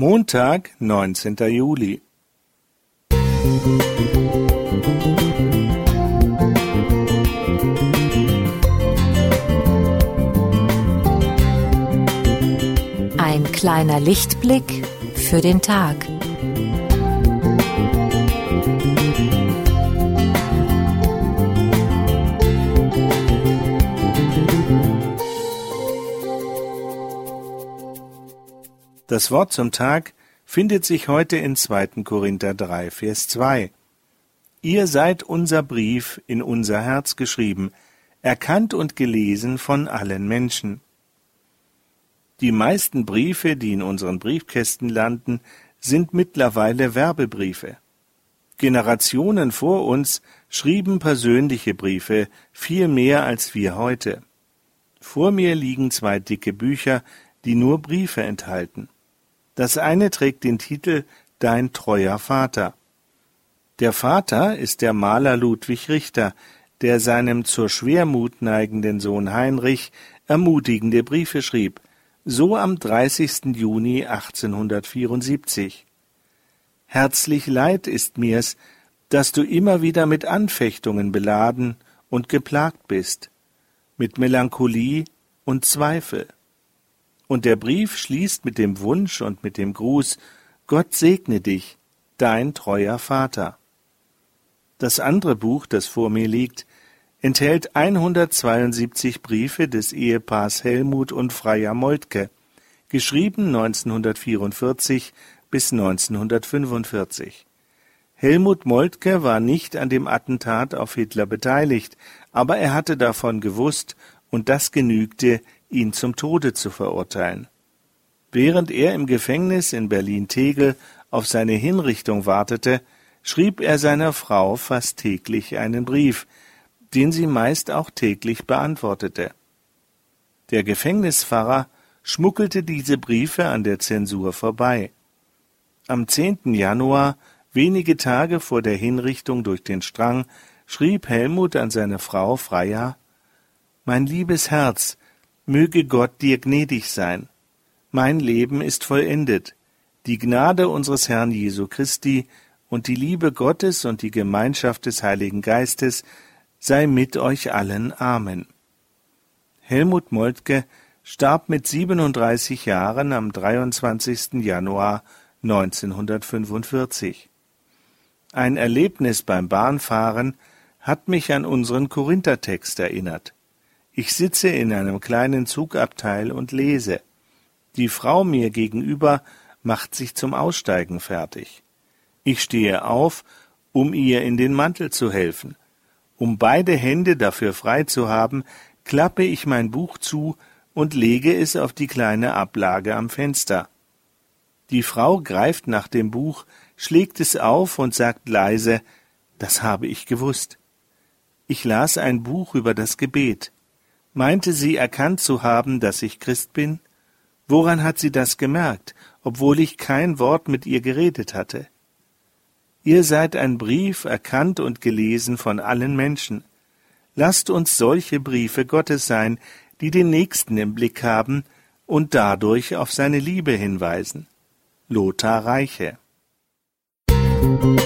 Montag, neunzehnter Juli. Ein kleiner Lichtblick für den Tag. Das Wort zum Tag findet sich heute in 2. Korinther 3, Vers 2. Ihr seid unser Brief in unser Herz geschrieben, erkannt und gelesen von allen Menschen. Die meisten Briefe, die in unseren Briefkästen landen, sind mittlerweile Werbebriefe. Generationen vor uns schrieben persönliche Briefe viel mehr als wir heute. Vor mir liegen zwei dicke Bücher, die nur Briefe enthalten. Das eine trägt den Titel Dein treuer Vater. Der Vater ist der Maler Ludwig Richter, der seinem zur Schwermut neigenden Sohn Heinrich ermutigende Briefe schrieb, so am 30. Juni 1874. Herzlich leid ist mir's, dass du immer wieder mit Anfechtungen beladen und geplagt bist, mit Melancholie und Zweifel. Und der Brief schließt mit dem Wunsch und mit dem Gruß Gott segne dich, dein treuer Vater. Das andere Buch, das vor mir liegt, enthält 172 Briefe des Ehepaars Helmut und Freier Moltke, geschrieben 1944 bis 1945. Helmut Moltke war nicht an dem Attentat auf Hitler beteiligt, aber er hatte davon gewusst, und das genügte, ihn zum Tode zu verurteilen. Während er im Gefängnis in Berlin-Tegel auf seine Hinrichtung wartete, schrieb er seiner Frau fast täglich einen Brief, den sie meist auch täglich beantwortete. Der Gefängnispfarrer schmuggelte diese Briefe an der Zensur vorbei. Am 10. Januar, wenige Tage vor der Hinrichtung durch den Strang, schrieb Helmut an seine Frau Freya Mein liebes Herz, Möge Gott dir gnädig sein. Mein Leben ist vollendet. Die Gnade unseres Herrn Jesu Christi und die Liebe Gottes und die Gemeinschaft des Heiligen Geistes sei mit euch allen. Amen. Helmut Moltke starb mit 37 Jahren am 23. Januar 1945. Ein Erlebnis beim Bahnfahren hat mich an unseren Korinthertext erinnert. Ich sitze in einem kleinen Zugabteil und lese. Die Frau mir gegenüber macht sich zum Aussteigen fertig. Ich stehe auf, um ihr in den Mantel zu helfen. Um beide Hände dafür frei zu haben, klappe ich mein Buch zu und lege es auf die kleine Ablage am Fenster. Die Frau greift nach dem Buch, schlägt es auf und sagt leise Das habe ich gewusst. Ich las ein Buch über das Gebet. Meinte sie erkannt zu haben, dass ich Christ bin? Woran hat sie das gemerkt, obwohl ich kein Wort mit ihr geredet hatte? Ihr seid ein Brief erkannt und gelesen von allen Menschen. Lasst uns solche Briefe Gottes sein, die den Nächsten im Blick haben und dadurch auf seine Liebe hinweisen. Lothar Reiche Musik